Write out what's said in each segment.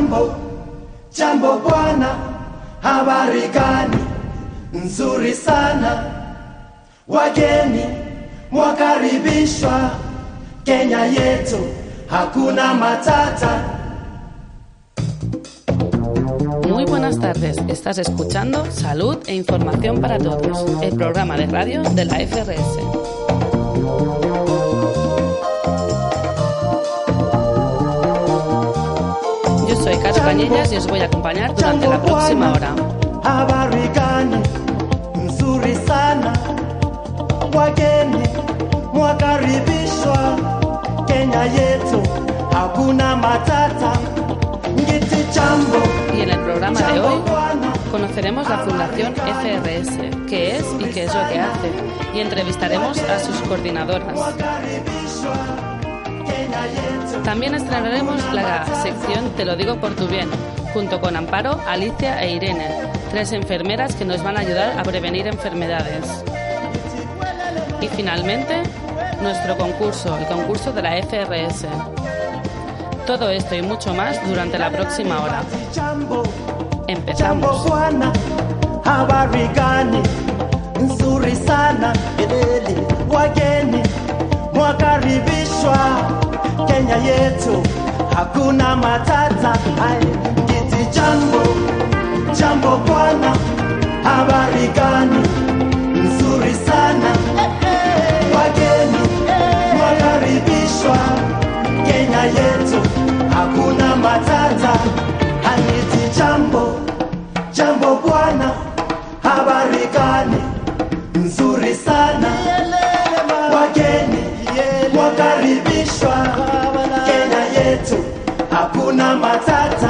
Jambo, jambo bwana, habari gani? Nzuri sana, wageni mwakaribishwa Kenya yetu, hakuna matata. Muy buenas tardes, estás escuchando Salud e Información para Todos, el programa de radio de la FRS. Soy Caro Cañellas y os voy a acompañar durante la próxima hora. Wageni mwakaribishwa Kenya yetu, hakuna matata. Y en el programa de hoy conoceremos la Fundación FRS, qué es y qué es lo que hace, y entrevistaremos a sus coordinadoras. También estrenaremos la sección Te lo digo por tu bien, junto con Amparo, Alicia e Irene, tres enfermeras que nos van a ayudar a prevenir enfermedades. Y finalmente, nuestro concurso, el concurso de la FRS. Todo esto y mucho más durante la próxima hora. Empezamos. Kenya yetu, hakuna matata. Hai kiti jambo, jambo bwana, habari gani? Nzuri sana, wageni wakaribishwa. Kenya yetu, hakuna matata. Aniti jambo, jambo bwana, habari gani? Nzuri sana, wageni wakaribishwa Kenya yetu, hakuna matata.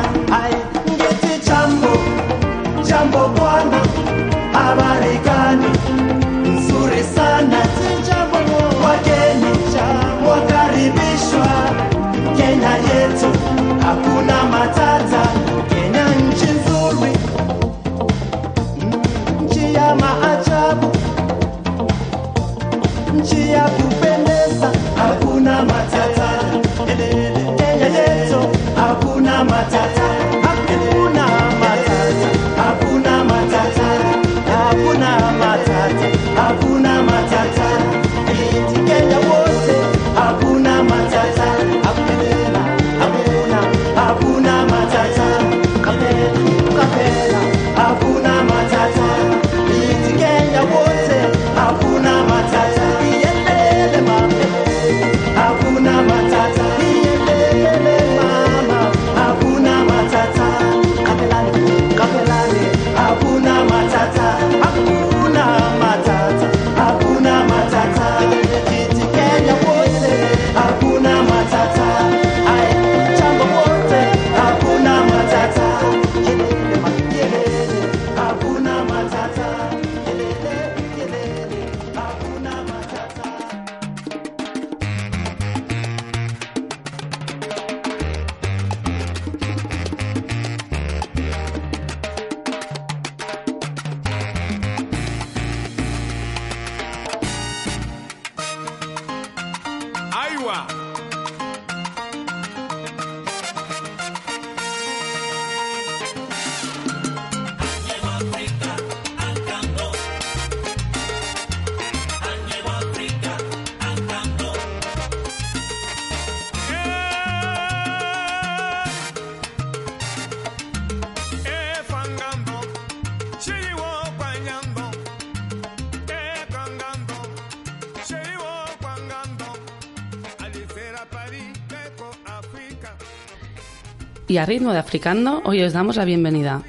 Y a ritmo de africano, hoy os damos la bienvenida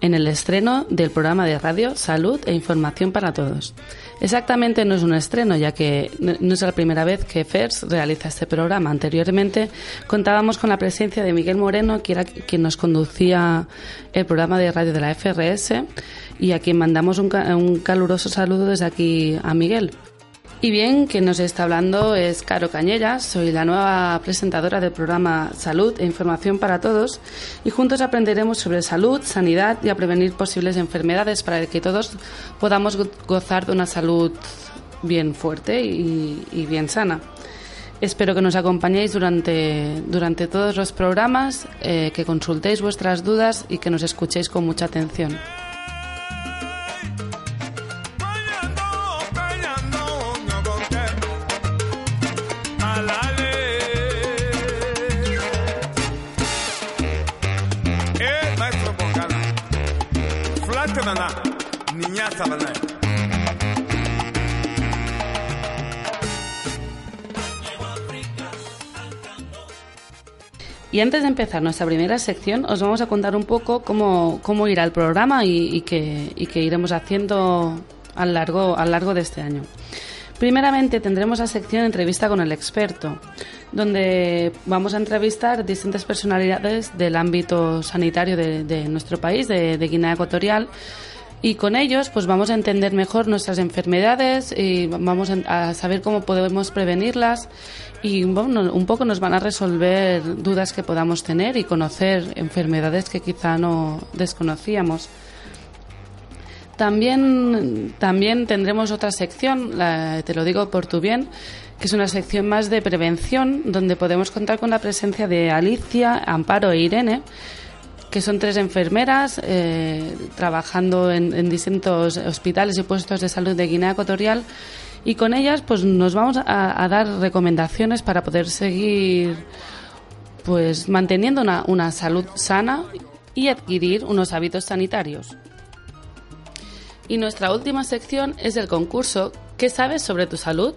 en el estreno del programa de radio Salud e Información para Todos. Exactamente no es un estreno, ya que no es la primera vez que FERS realiza este programa. Anteriormente contábamos con la presencia de Miguel Moreno, que era quien nos conducía el programa de radio de la FRS y a quien mandamos un caluroso saludo desde aquí a Miguel. Y bien, quien nos está hablando es Caro Cañellas, soy la nueva presentadora del programa Salud e Información para Todos y juntos aprenderemos sobre salud, sanidad y a prevenir posibles enfermedades para que todos podamos go- gozar de una salud bien fuerte y, y bien sana. Espero que nos acompañéis durante, durante todos los programas, eh, que consultéis vuestras dudas y que nos escuchéis con mucha atención. Y antes de empezar nuestra primera sección, os vamos a contar un poco cómo, cómo irá el programa y, y que, iremos haciendo a lo largo, largo de este año. Primeramente tendremos la sección entrevista con el experto, donde vamos a entrevistar distintas personalidades del ámbito sanitario de, nuestro país, de, de Guinea Ecuatorial, y con ellos pues vamos a entender mejor nuestras enfermedades y vamos a a saber cómo podemos prevenirlas y bueno, un poco nos van a resolver dudas que podamos tener y conocer enfermedades que quizá no desconocíamos. También, también tendremos otra sección, la- te lo digo por tu bien, que es una sección más de prevención, donde podemos contar con la presencia de Alicia, Amparo e Irene, que son tres enfermeras eh, trabajando en, distintos hospitales y puestos de salud de Guinea Ecuatorial y con ellas pues nos vamos a, a dar recomendaciones para poder seguir pues manteniendo una, una salud sana y adquirir unos hábitos sanitarios. Y nuestra última sección es el concurso ¿Qué sabes sobre tu salud?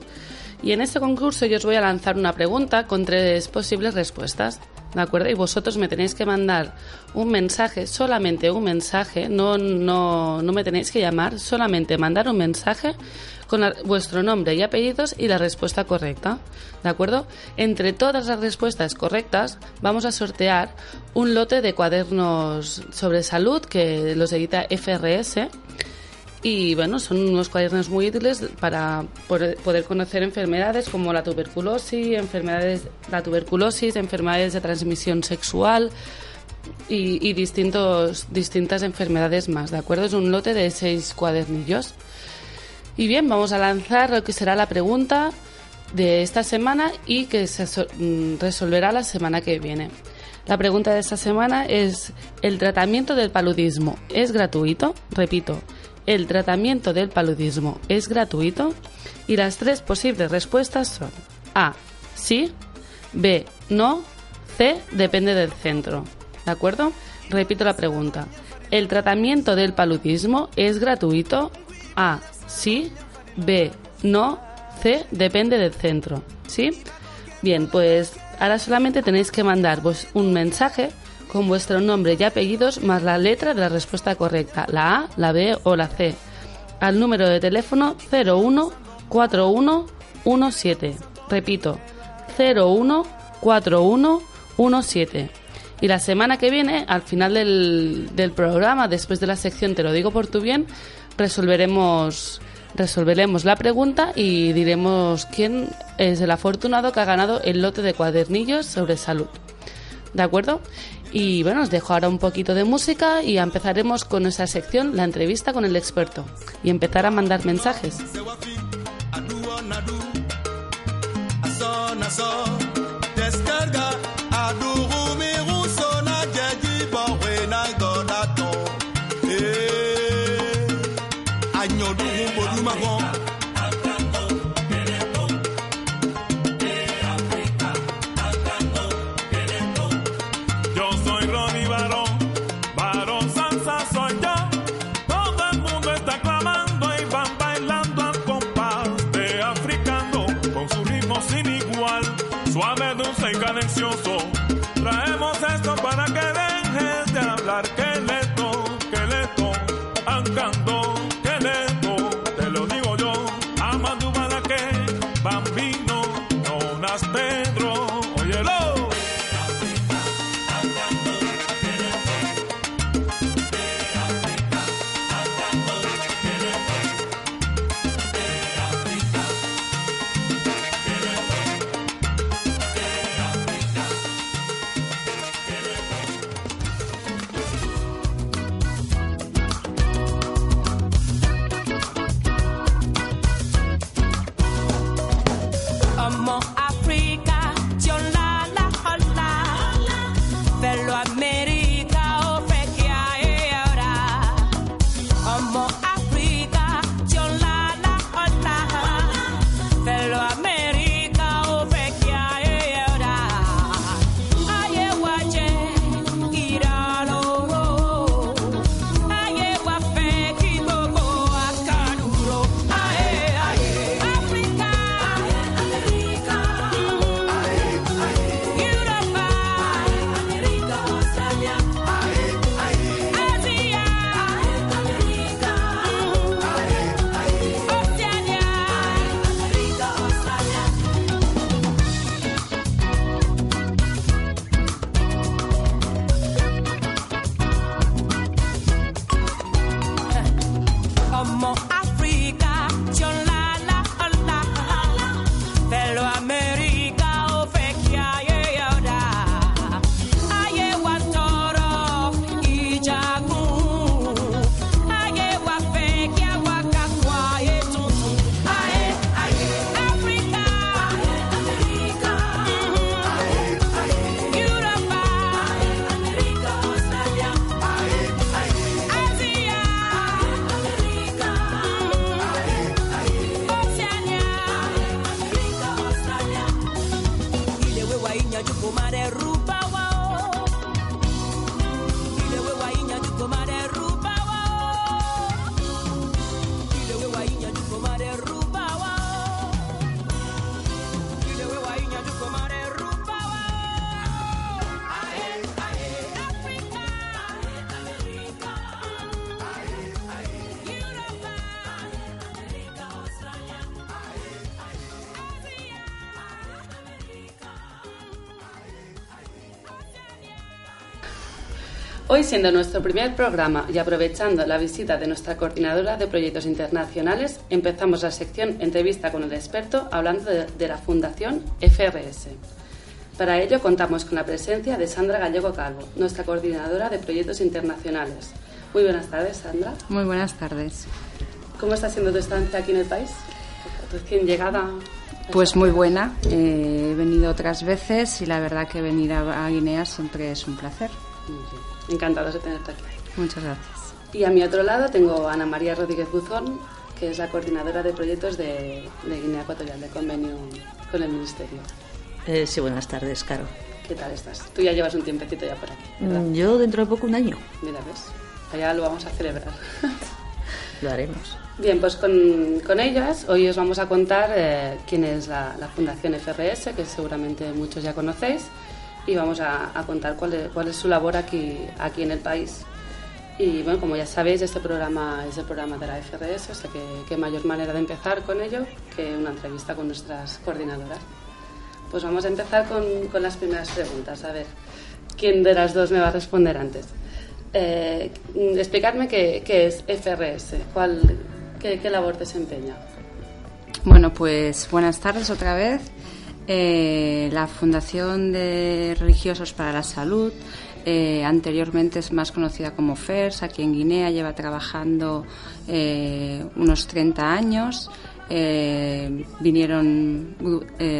Y en este concurso yo os voy a lanzar una pregunta con tres posibles respuestas. ¿De acuerdo? Y vosotros me tenéis que mandar un mensaje, solamente un mensaje, no, no, no me tenéis que llamar, solamente mandar un mensaje con vuestro nombre y apellidos y la respuesta correcta. ¿De acuerdo? Entre todas las respuestas correctas vamos a sortear un lote de cuadernos sobre salud que los edita FRS y bueno, son unos cuadernos muy útiles para poder conocer enfermedades como la tuberculosis, enfermedades, la tuberculosis, enfermedades de transmisión sexual y, y distintos, distintas enfermedades más, ¿de acuerdo? Es un lote de seis cuadernillos. Y bien, vamos a lanzar lo que será la pregunta de esta semana y que se mm, resolverá la semana que viene. La pregunta de esta semana es, ¿el tratamiento del paludismo es gratuito? Repito, ¿el tratamiento del paludismo es gratuito? Y las tres posibles respuestas son A, sí, B, no, C, depende del centro. ¿De acuerdo? Repito la pregunta. ¿El tratamiento del paludismo es gratuito? A, sí, B, no, C, depende del centro. ¿Sí? Bien, pues ahora solamente tenéis que mandar vos un mensaje con vuestro nombre y apellidos más la letra de la respuesta correcta, la A, la B o la C, al número de teléfono 014117. Repito, 014117. Y la semana que viene, al final del, del programa, después de la sección Te lo digo por tu bien, resolveremos, resolveremos la pregunta y diremos quién es el afortunado que ha ganado el lote de cuadernillos sobre salud. ¿De acuerdo? Y bueno, os dejo ahora un poquito de música y empezaremos con nuestra sección, la entrevista con el experto, y empezar a mandar mensajes. Hoy, siendo nuestro primer programa y aprovechando la visita de nuestra coordinadora de proyectos internacionales, empezamos la sección Entrevista con el experto hablando de, de la Fundación FRS. Para ello contamos con la presencia de Sandra Gallego Calvo, nuestra coordinadora de proyectos internacionales. Muy buenas tardes, Sandra. Muy buenas tardes. ¿Cómo está siendo tu estancia aquí en el país? Recién llegada. Pues muy buena. Eh, he venido otras veces y la verdad que venir a, a Guinea siempre es un placer. Encantados de tenerte aquí. Muchas gracias. Y a mi otro lado tengo a Ana María Rodríguez Buzón, que es la coordinadora de proyectos de, de Guinea Ecuatorial, de convenio con el Ministerio. Eh, sí, buenas tardes, Caro. ¿Qué tal estás? Tú ya llevas un tiempecito ya por aquí, ¿verdad? Mm, Yo dentro de poco un año Mira, ves, allá lo vamos a celebrar. lo haremos. Bien, pues con, con ellas hoy os vamos a contar eh, quién es la, la Fundación FRS, que seguramente muchos ya conocéis, y vamos a, a contar cuál es, cuál es su labor aquí, aquí en el país. Y bueno, como ya sabéis, este programa es el programa de la FRS, o sea que qué mayor manera de empezar con ello que una entrevista con nuestras coordinadoras. Pues vamos a empezar con, con las primeras preguntas. A ver, ¿quién de las dos me va a responder antes? Eh, explicadme qué, qué es FRS, cuál, qué, qué labor desempeña. Bueno, pues buenas tardes otra vez. Eh, la Fundación de Religiosos para la Salud, eh, anteriormente es más conocida como FERS, aquí en Guinea lleva trabajando eh, unos 30 años. Vinieron,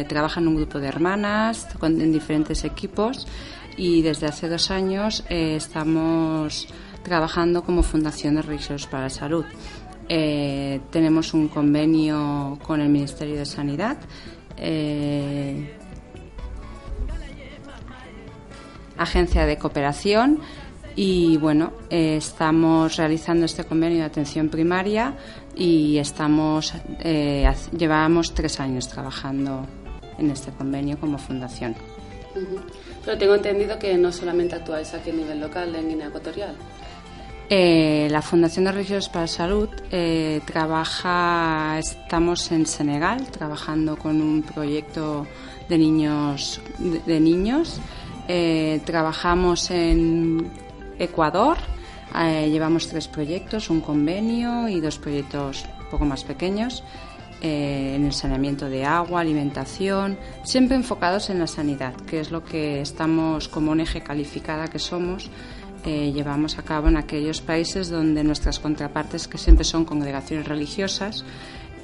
trabajan un grupo de hermanas en diferentes equipos y desde hace dos años estamos trabajando como Fundación de Religiosos para la Salud. Tenemos un convenio con el Ministerio de Sanidad. Eh, agencia de cooperación y bueno, eh, estamos realizando este convenio de atención primaria y estamos eh, llevamos tres años trabajando en este convenio como fundación. Pero tengo entendido que no solamente actuáis aquí a nivel local en Guinea Ecuatorial. Eh, la Fundación de Religiosos para la Salud eh, trabaja, estamos en Senegal trabajando con un proyecto de niños, de, niños. Eh, trabajamos en Ecuador, eh, llevamos tres proyectos, un convenio y dos proyectos un poco más pequeños eh, en el saneamiento de agua, alimentación, siempre enfocados en la sanidad, que es lo que estamos como un eje calificada que somos eh, llevamos a cabo en aquellos países donde nuestras contrapartes, que siempre son congregaciones religiosas,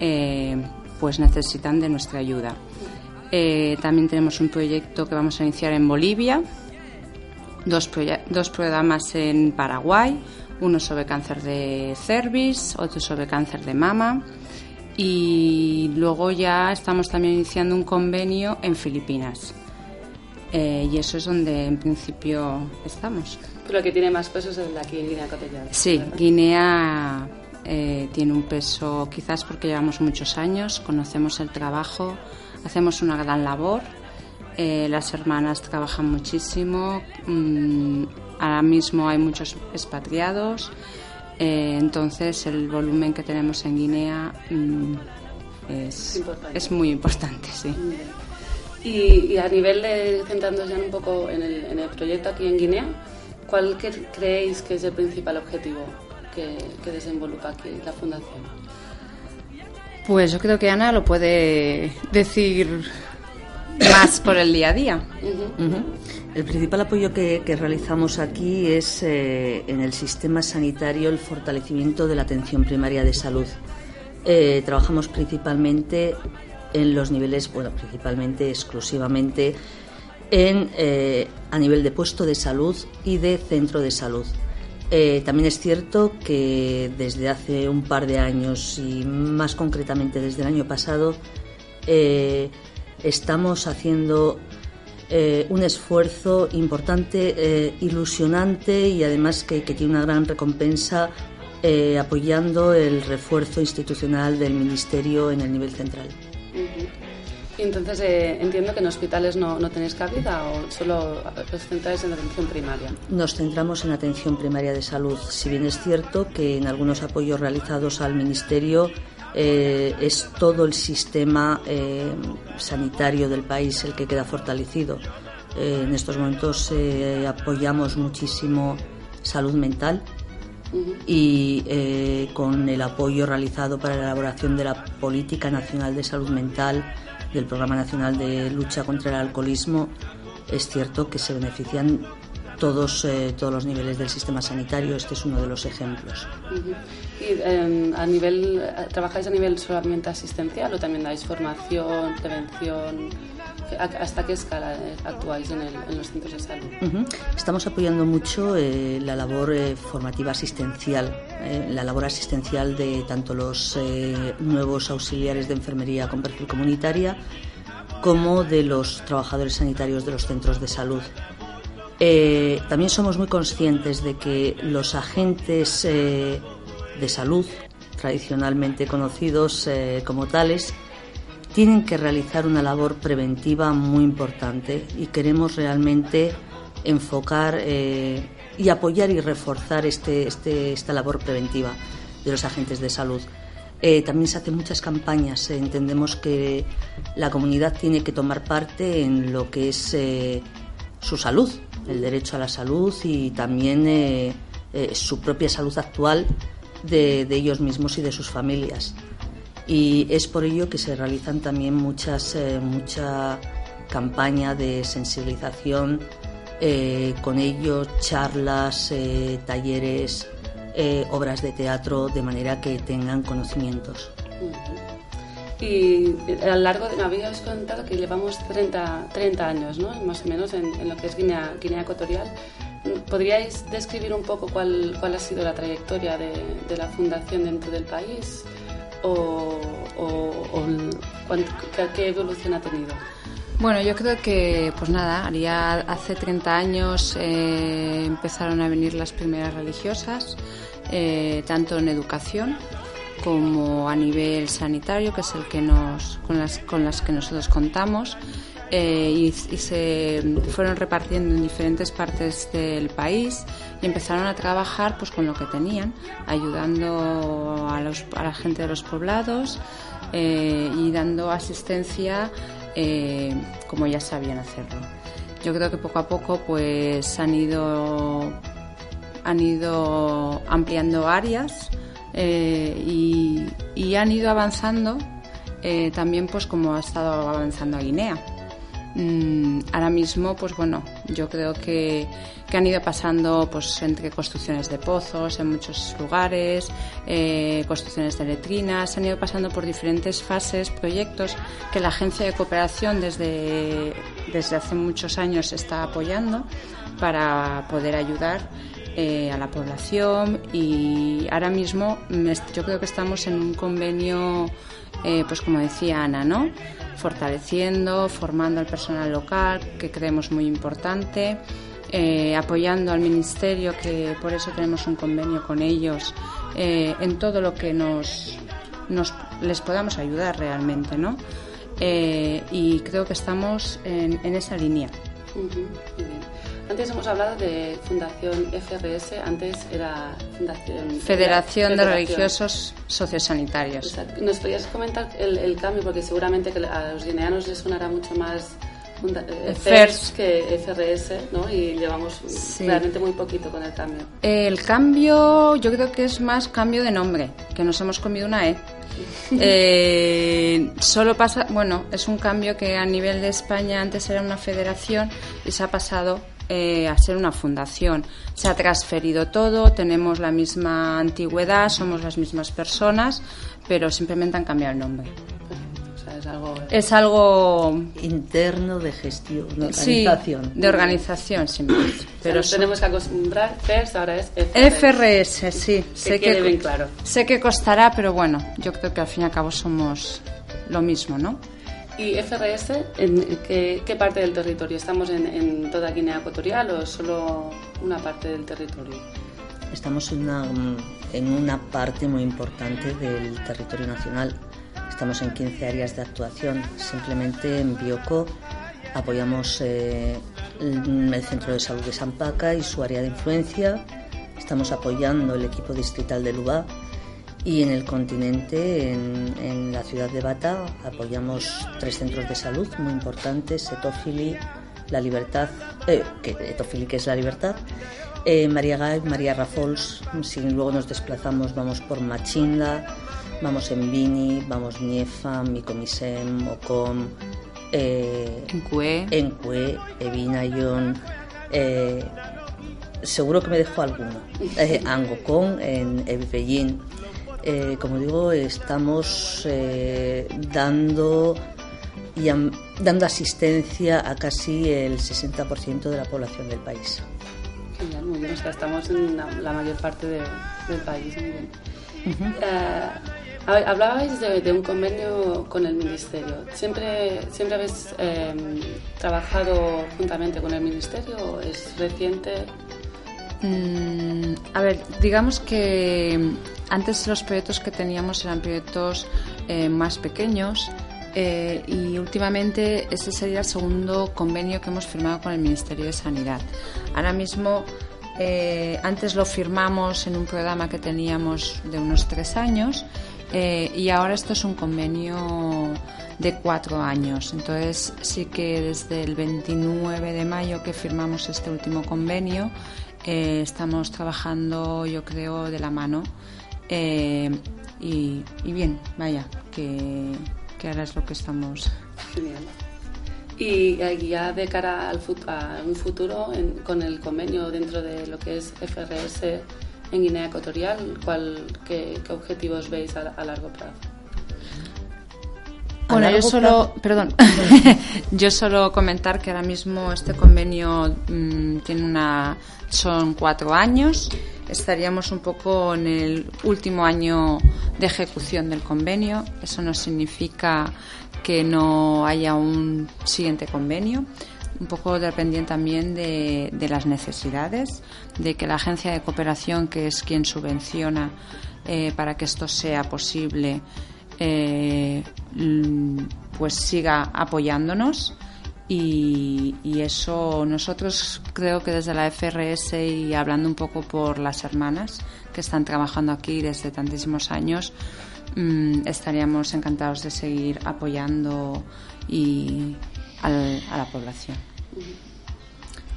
eh, pues necesitan de nuestra ayuda. Eh, también tenemos un proyecto que vamos a iniciar en Bolivia, dos, programas en Paraguay, uno sobre cáncer de cervix, otro sobre cáncer de mama. Y luego ya estamos también iniciando un convenio en Filipinas. Y eso es donde en principio estamos. Pero el que tiene más peso es el de aquí en Guinea Ecuatorial. Sí, ¿verdad? Guinea eh, tiene un peso quizás porque llevamos muchos años, conocemos el trabajo, hacemos una gran labor. eh, las hermanas trabajan muchísimo. mm, ahora mismo hay muchos expatriados. eh, entonces el volumen que tenemos en Guinea mm, es, es muy importante, sí. Y, y a nivel de, centrándonos ya un poco en el, en el proyecto aquí en Guinea, ¿cuál que- creéis que es el principal objetivo que, que desenvolupa aquí la Fundación? Pues yo creo que Ana lo puede decir más por el día a día. El principal apoyo que, que realizamos aquí es eh, en el sistema sanitario el fortalecimiento de la atención primaria de salud. Eh, trabajamos principalmente en los niveles, bueno, principalmente, exclusivamente eh, a nivel de puesto de salud y de centro de salud. Eh, también es cierto que desde hace un par de años y más concretamente desde el año pasado eh, estamos haciendo un esfuerzo importante, ilusionante y además que, que tiene una gran recompensa apoyando el refuerzo institucional del Ministerio en el nivel central. Entonces eh, entiendo que en hospitales no, no tenéis cabida o solo os centráis en la atención primaria. Nos centramos en atención primaria de salud, si bien es cierto que en algunos apoyos realizados al Ministerio eh, es todo el sistema eh, sanitario del país el que queda fortalecido. Eh, en estos momentos eh, apoyamos muchísimo salud mental y eh, con el apoyo realizado para la elaboración de la Política Nacional de Salud Mental, del Programa Nacional de Lucha contra el Alcoholismo, es cierto que se benefician todos, eh, todos los niveles del sistema sanitario. Este es uno de los ejemplos. Y eh, a nivel, ¿trabajáis a nivel solamente asistencial o también dais formación, prevención? ¿A- ¿Hasta qué escala eh, actuáis en, los centros de salud? Estamos apoyando mucho eh, la labor eh, formativa asistencial, la labor asistencial de tanto los nuevos auxiliares de enfermería con perfil comunitaria como de los trabajadores sanitarios de los centros de salud. También somos muy conscientes de que los agentes de salud, tradicionalmente conocidos como tales, tienen que realizar una labor preventiva muy importante y queremos realmente enfocar eh, y apoyar y reforzar este, este- esta labor preventiva de los agentes de salud. Eh, también se hacen muchas campañas. eh, entendemos que la comunidad tiene que tomar parte en lo que es su salud, el derecho a la salud y también su propia salud actual de ellos mismos y de sus familias. Y es por ello que se realizan también muchas, eh, mucha campaña de sensibilización eh, con ellos, charlas, eh, talleres, eh, obras de teatro, de manera que tengan conocimientos. Y a lo largo de, me habías contado que llevamos 30, 30 años, ¿no? Más o menos en, lo que es Guinea, Guinea Ecuatorial. ¿Podríais describir un poco cuál, cuál ha sido la trayectoria de la fundación dentro del país? ¿O, qué, evolución ha tenido? Bueno, yo creo que, pues nada, hace 30 años eh, empezaron a venir las primeras religiosas, eh, tanto en educación como a nivel sanitario, que es el que nos, con las, con las que nosotros contamos, eh, y se fueron repartiendo en diferentes partes del país y empezaron a trabajar pues con lo que tenían, ayudando a, los, a la gente de los poblados eh, y dando asistencia eh, como ya sabían hacerlo. Yo creo que poco a poco pues han ido han ido ampliando áreas eh, y, han ido avanzando también pues como ha estado avanzando Guinea. Mm, ahora mismo, pues bueno, yo creo que, que han ido pasando pues entre construcciones de pozos en muchos lugares, eh, construcciones de letrinas, han ido pasando por diferentes fases, proyectos que la Agencia de Cooperación desde, desde hace muchos años está apoyando para poder ayudar eh, a la población y ahora mismo yo creo que estamos en un convenio, eh, pues como decía Ana, ¿no? Fortaleciendo, formando al personal local, que creemos muy importante, eh, apoyando al Ministerio, que por eso tenemos un convenio con ellos, eh, en todo lo que nos, nos les podamos ayudar realmente, ¿no? Eh, y creo que estamos en, en esa línea. Antes hemos hablado de Fundación FRS, antes era Fundación... Federación de Federación. Religiosos Sociosanitarios. Exacto. ¿Nos podrías comentar el, el cambio? Porque seguramente que a los guineanos les sonará mucho más funda- eh, FERS. FERS que FRS, ¿no? Y llevamos Sí. realmente muy poquito con el cambio. El cambio, yo creo que es más cambio de nombre, que nos hemos comido una E. Eh, solo pasa, bueno, es un cambio que a nivel de España antes era una federación y se ha pasado eh, a ser una fundación. Se ha transferido todo, tenemos la misma antigüedad, somos las mismas personas, pero simplemente han cambiado el nombre. O sea, es algo... Es algo Interno de gestión, de sí, organización. de organización simplemente. Pero Pero nos son- tenemos que acostumbrar, FERS ahora es FRS. FRS, sí. Que bien claro. Sé que costará, pero bueno, yo creo que al fin y al cabo somos lo mismo, ¿no? ¿Y FRS en qué, qué parte del territorio? ¿Estamos en, en toda Guinea Ecuatorial o solo una parte del territorio? Estamos en una, en una parte muy importante del territorio nacional. Estamos en 15 áreas de actuación. Simplemente en Bioko apoyamos eh, el Centro de Salud de San Paca y su área de influencia. Estamos apoyando el equipo distrital de Lubá y en el continente, en, en la ciudad de Bata, apoyamos tres centros de salud muy importantes, Etofili, La Libertad, eh, que, Etofili que es La Libertad, eh, María Gay, María Rafols, si luego nos desplazamos vamos por Machinda, vamos en Bini, vamos Niefa, Micomisem, Ocom, eh, En Cue. Encue, Evinayon, eh, seguro que me dejo alguno, eh, Angokon, en Ebellín. Eh, como digo, estamos eh, dando, y am- dando asistencia a casi el 60% de la población del país. Genial, muy bien. O sea, estamos en la, la mayor parte de- del país. Muy bien. Eh, a ver, hablabais de, de un convenio con el Ministerio. ¿Siempre, siempre habéis eh, trabajado juntamente con el Ministerio es reciente? Mm, a ver, digamos que antes los proyectos que teníamos eran proyectos eh, más pequeños eh, y últimamente ese sería el segundo convenio que hemos firmado con el Ministerio de Sanidad. Ahora mismo, eh, antes lo firmamos en un programa que teníamos de unos tres años y ahora esto es un convenio de cuatro años. Entonces sí que desde el 29 de mayo que firmamos este último convenio eh, estamos trabajando, yo creo, de la mano. Eh, y, y bien, vaya, que, que ahora es lo que estamos. Genial. Y ya de cara al a un futuro con el convenio dentro de lo que es FRS en Guinea Ecuatorial, ¿cuál, qué, objetivos veis a largo plazo? Bueno, yo solo, plazo- perdón, yo solo comentar que ahora mismo este convenio mm, tiene una, son cuatro años. Estaríamos un poco en el último año de ejecución del convenio. Eso no significa que no haya un siguiente convenio. Un poco dependiente también de, de las necesidades, de que la agencia de cooperación, que es quien subvenciona eh, para que esto sea posible, eh, pues siga apoyándonos y, y eso nosotros creo que desde la FRS y hablando un poco por las hermanas que están trabajando aquí desde tantísimos años mm, estaríamos encantados de seguir apoyando y al- a la población.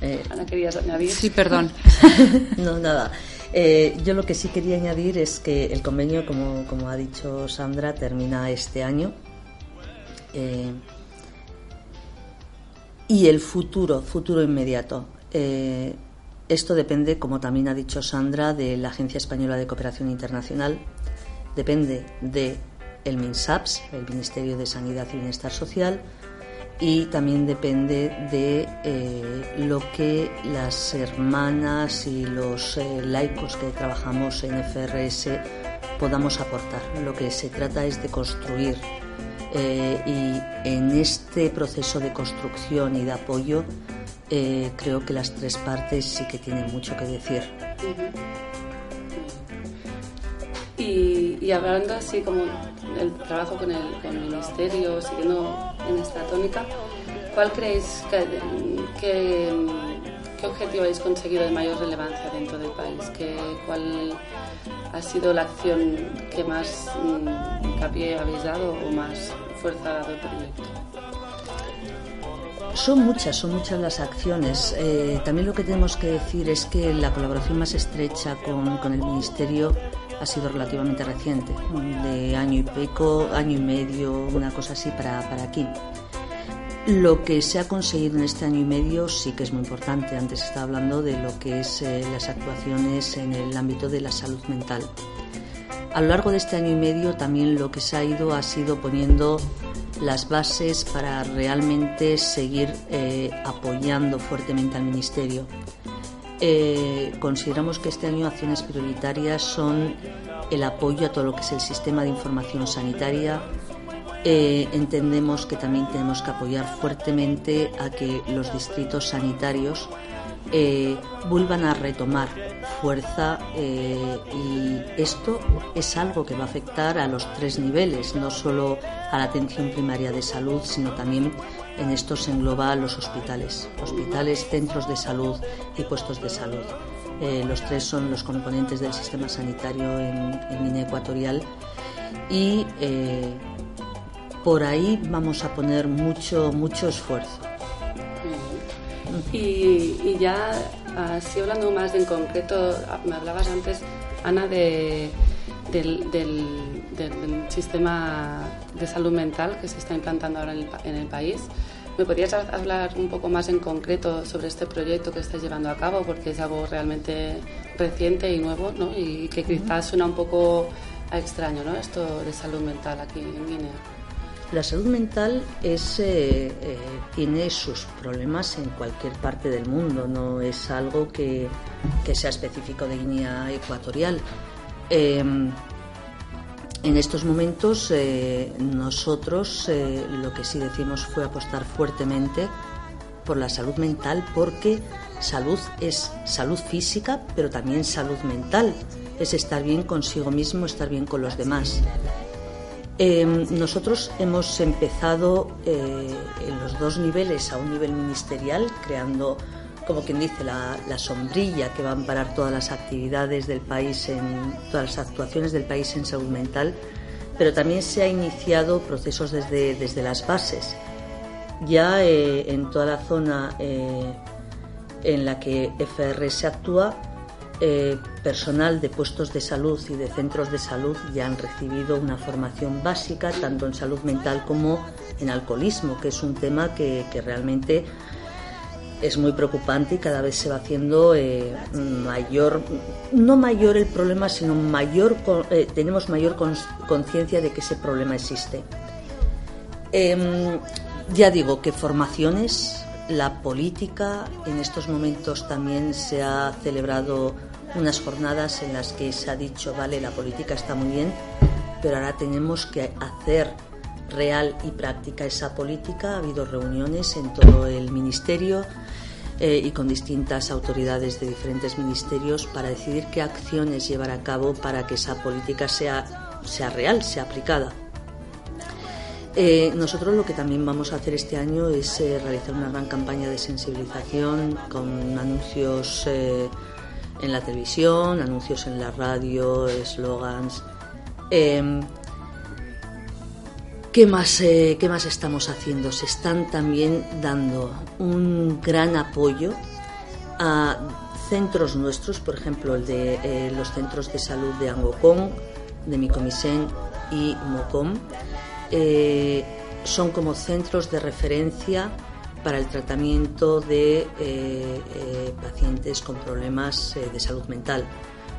Eh, Ana, ¿querías añadir? Sí, perdón. No, nada. Eh, yo lo que sí quería añadir es que el convenio, como, ha dicho Sandra, termina este año. Eh, y el futuro, futuro inmediato. Eh, esto depende, como también ha dicho Sandra, de la Agencia Española de Cooperación Internacional, depende de el MINSAPS, el Ministerio de Sanidad y Bienestar Social, y también depende de eh, lo que las hermanas y los eh, laicos que trabajamos en FRS podamos aportar. Lo que se trata es de construir eh, y en este proceso de construcción y de apoyo creo que las tres partes sí que tienen mucho que decir. Y, hablando así como del trabajo con el, con el ministerio, siguiendo en esta tónica, ¿cuál creéis que, que- qué objetivo habéis conseguido de mayor relevancia dentro del país? ¿Qué, ¿Cuál ha sido la acción que más mm, hincapié habéis dado o más fuerza ha dado el proyecto? Son muchas, son muchas las acciones. Eh, también lo que tenemos que decir es que la colaboración más estrecha con, con el Ministerio ha sido relativamente reciente, de año y pico, año y medio, una cosa así para, para aquí. Lo que se ha conseguido en este año y medio sí que es muy importante. Antes estaba hablando de lo que es eh, las actuaciones en el ámbito de la salud mental. A lo largo de este año y medio también lo que se ha ido ha sido poniendo las bases para realmente seguir eh, apoyando fuertemente al Ministerio. Eh, consideramos que este año acciones prioritarias son el apoyo a todo lo que es el sistema de información sanitaria. Eh, entendemos que también tenemos que apoyar fuertemente a que los distritos sanitarios eh, vuelvan a retomar fuerza y esto es algo que va a afectar a los tres niveles, no solo a la atención primaria de salud, sino también en esto se engloba los hospitales, hospitales, centros de salud y puestos de salud. Eh, los tres son los componentes del sistema sanitario en, en Guinea Ecuatorial y eh, por ahí vamos a poner mucho, mucho esfuerzo. Y, ya así hablando más en concreto, me hablabas antes, Ana, de, del- del- del sistema de salud mental que se está implantando ahora en el, en el país. ¿Me podrías ha- hablar un poco más en concreto sobre este proyecto que estáis llevando a cabo? Porque es algo realmente reciente y nuevo, ¿no? Y que quizás suena un poco a extraño, ¿no? Esto de salud mental aquí en Guinea. La salud mental es, eh, eh, tiene sus problemas en cualquier parte del mundo, no es algo que, que sea específico de Guinea Ecuatorial. Eh, en estos momentos eh, nosotros eh, lo que sí decimos fue apostar fuertemente por la salud mental porque salud es salud física pero también salud mental, es estar bien consigo mismo, estar bien con los demás. Eh, nosotros hemos empezado eh, en los dos niveles, a un nivel ministerial, creando, como quien dice, la, la sombrilla que va a amparar todas las actividades del país, en, todas las actuaciones del país en salud mental, pero también se ha iniciado procesos desde, desde las bases. Ya eh, en toda la zona eh, en la que FRS actúa, eh, personal de puestos de salud y de centros de salud ya han recibido una formación básica tanto en salud mental como en alcoholismo, que es un tema que realmente es muy preocupante y cada vez se va haciendo eh, mayor, no mayor el problema, sino mayor, eh, tenemos mayor conciencia de que ese problema existe. Em, ya digo que formaciones, la política, en estos momentos también se ha celebrado unas jornadas en las que se ha dicho, vale, la política está muy bien, pero ahora tenemos que hacer real y práctica esa política. Ha habido reuniones en todo el ministerio eh, y con distintas autoridades de diferentes ministerios para decidir qué acciones llevar a cabo para que esa política sea, sea real, sea aplicada. Eh, nosotros lo que también vamos a hacer este año es eh, realizar una gran campaña de sensibilización con anuncios en la televisión, anuncios en la radio, eslogans. ¿Qué más, eh, ¿Qué más estamos haciendo? Se están también dando un gran apoyo a centros nuestros, por ejemplo, el de eh, los centros de salud de Angokong, de Micomisen y Mocom. Eh, son como centros de referencia para el tratamiento de pacientes con problemas de salud mental.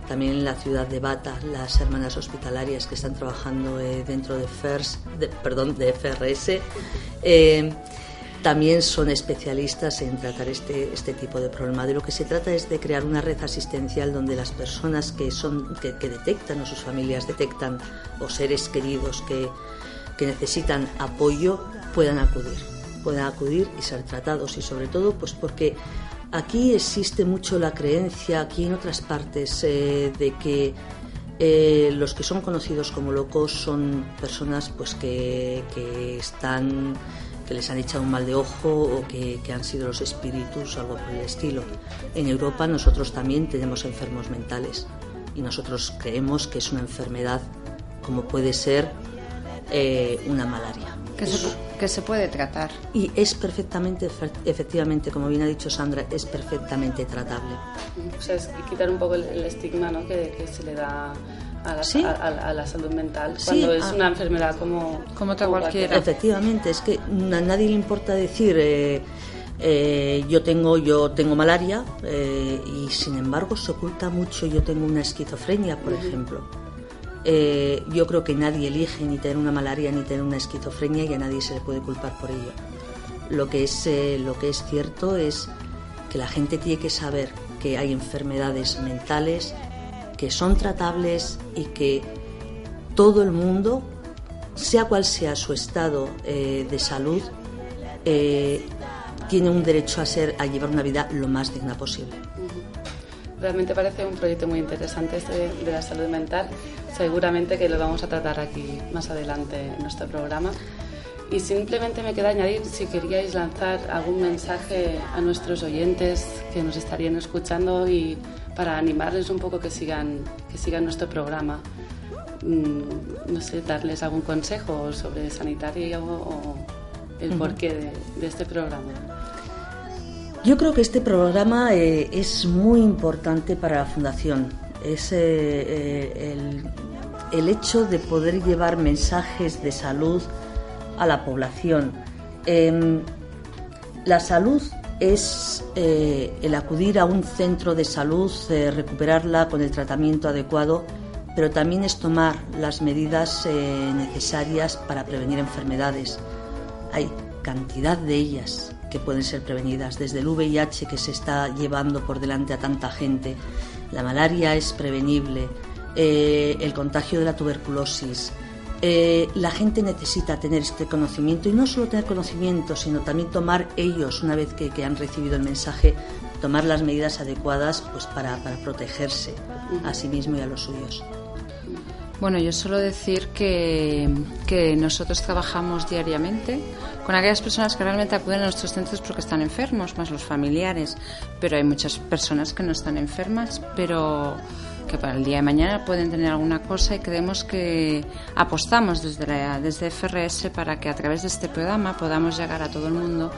También en la ciudad de Bata, las hermanas hospitalarias que están trabajando eh, dentro de, FERS, perdón, de FRS eh, también son especialistas en tratar este, este tipo de problema. De lo que se trata es de crear una red asistencial donde las personas que, son, que, que detectan o sus familias detectan o seres queridos que, que necesitan apoyo puedan acudir, puedan acudir y ser tratados y sobre todo pues porque aquí existe mucho la creencia, aquí en otras partes, eh, de que eh, los que son conocidos como locos son personas pues que, que están que les han echado un mal de ojo o que, que han sido los espíritus algo por el estilo. En Europa nosotros también tenemos enfermos mentales y nosotros creemos que es una enfermedad como puede ser eh, una malaria. Que se, que se puede tratar. Y es perfectamente, efe- efectivamente, como bien ha dicho Sandra, es perfectamente tratable. O sea, es quitar un poco el, el estigma ¿no? que, que se le da a la, Sí. a, a- a la salud mental Sí, cuando es a- una enfermedad como, Como otra cualquiera. Efectivamente, es que a nadie le importa decir eh, eh, yo tengo yo tengo malaria eh, y sin embargo se oculta mucho yo tengo una esquizofrenia, por ejemplo. Eh, yo creo que nadie elige ni tener una malaria ni tener una esquizofrenia y a nadie se le puede culpar por ello. Lo que es eh, lo que es cierto es que la gente tiene que saber que hay enfermedades mentales que son tratables y que todo el mundo sea cual sea su estado eh, de salud, tiene un derecho a ser a llevar una vida lo más digna posible. Realmente parece un proyecto muy interesante este de, la salud mental. Seguramente que lo vamos a tratar aquí más adelante en nuestro programa. Y simplemente me queda añadir si queríais lanzar algún mensaje a nuestros oyentes que nos estarían escuchando y para animarles un poco que sigan, que sigan nuestro programa. Mm, no sé, darles algún consejo sobre sanitario o el porqué de, de este programa. Yo creo que este programa eh, es muy importante para la Fundación. Es eh, eh, el, hecho de poder llevar mensajes de salud a la población. Em, la salud es el acudir a un centro de salud, recuperarla con el tratamiento adecuado, pero también es tomar las medidas necesarias para prevenir enfermedades. Hay cantidad de ellas que pueden ser prevenidas, desde el VIH que se está llevando por delante a tanta gente, la malaria es prevenible, eh, el contagio de la tuberculosis, eh, la gente necesita tener este conocimiento y no solo tener conocimiento, sino también tomar ellos, una vez que, que han recibido el mensaje, tomar las medidas adecuadas pues, para, para protegerse a sí mismo y a los suyos. Bueno, yo suelo decir que, que nosotros trabajamos diariamente con aquellas personas que realmente acuden a nuestros centros porque están enfermos, más los familiares, pero hay muchas personas que no están enfermas, pero que para el día de mañana pueden tener alguna cosa y creemos que apostamos desde, la, desde FRS para que a través de este programa podamos llegar a todo el mundo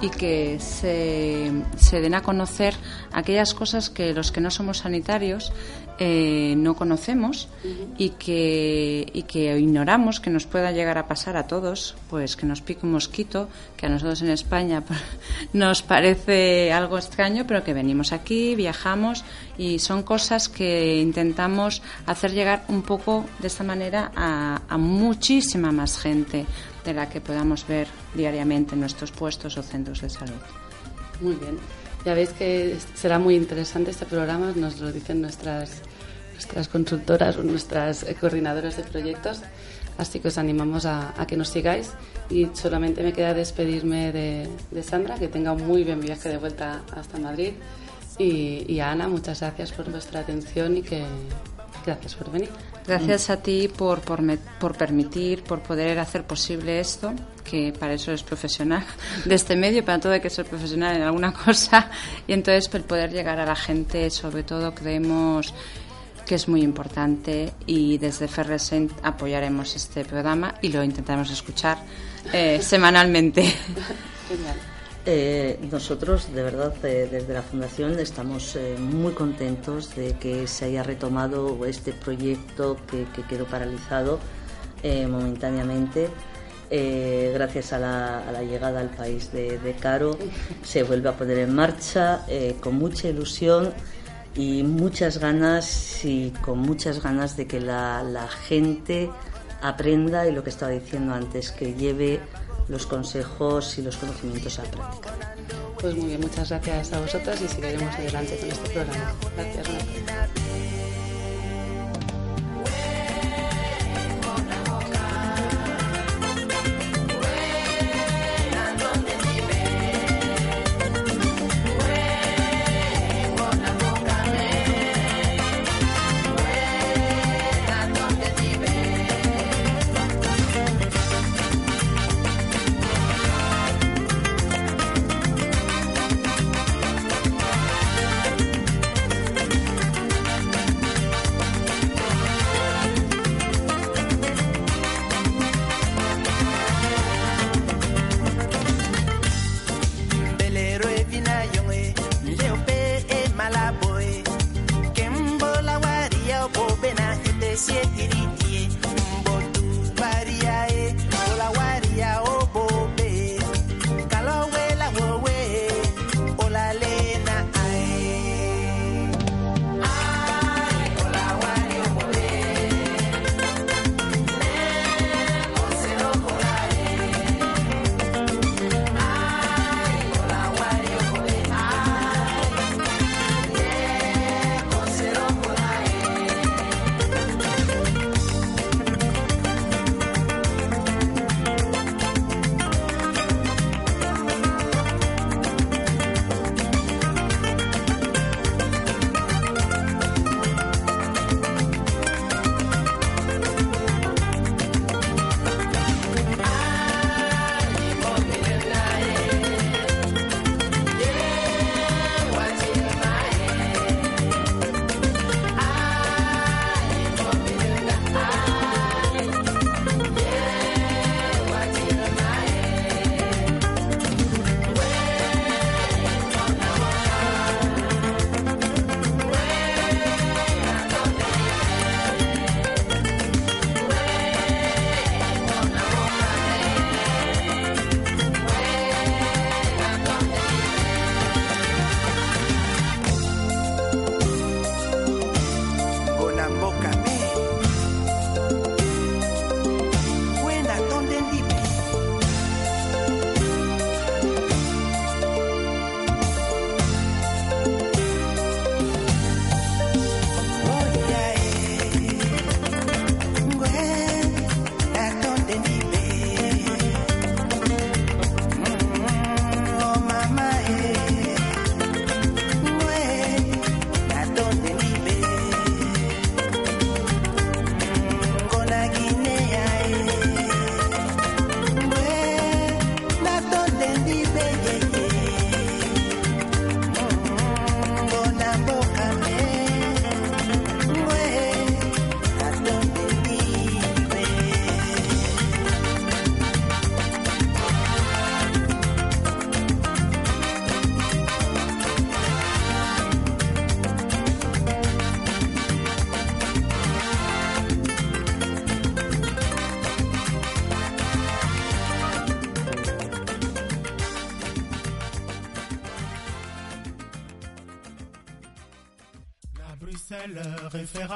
y que se, se den a conocer aquellas cosas que los que no somos sanitarios eh, no conocemos y que, y que ignoramos que nos pueda llegar a pasar a todos, pues que nos pique un mosquito, que a nosotros en España nos parece algo extraño, pero que venimos aquí, viajamos y son cosas que intentamos hacer llegar un poco de esta manera a, a muchísima más gente de la que podamos ver diariamente en nuestros puestos o centros de salud. Muy bien. Ya veis que será muy interesante este programa, nos lo dicen nuestras, nuestras consultoras o nuestras eh, coordinadoras de proyectos, así que os animamos a, a que nos sigáis. Y solamente me queda despedirme de, de Sandra, que tenga un muy buen viaje de vuelta hasta Madrid. Y, y a Ana, muchas gracias por vuestra atención y que gracias por venir. Gracias a ti por, por, me- por permitir, por poder hacer posible esto, que para eso eres profesional de este medio, para todo hay que ser profesional en alguna cosa, y entonces el poder llegar a la gente, sobre todo creemos que es muy importante y desde FRSEN apoyaremos este programa y lo intentaremos escuchar eh, semanalmente. Genial. Eh, nosotros, de verdad, eh, desde la Fundación estamos eh, muy contentos de que se haya retomado este proyecto que, que quedó paralizado momentáneamente. Gracias a la, a la llegada al país de, de Caro, se vuelve a poner en marcha con mucha ilusión y muchas ganas y con muchas ganas de que la, la gente aprenda y lo que estaba diciendo antes, que lleve los consejos y los conocimientos a la práctica. Pues muy bien, muchas gracias a vosotras y seguiremos adelante con este programa. Gracias.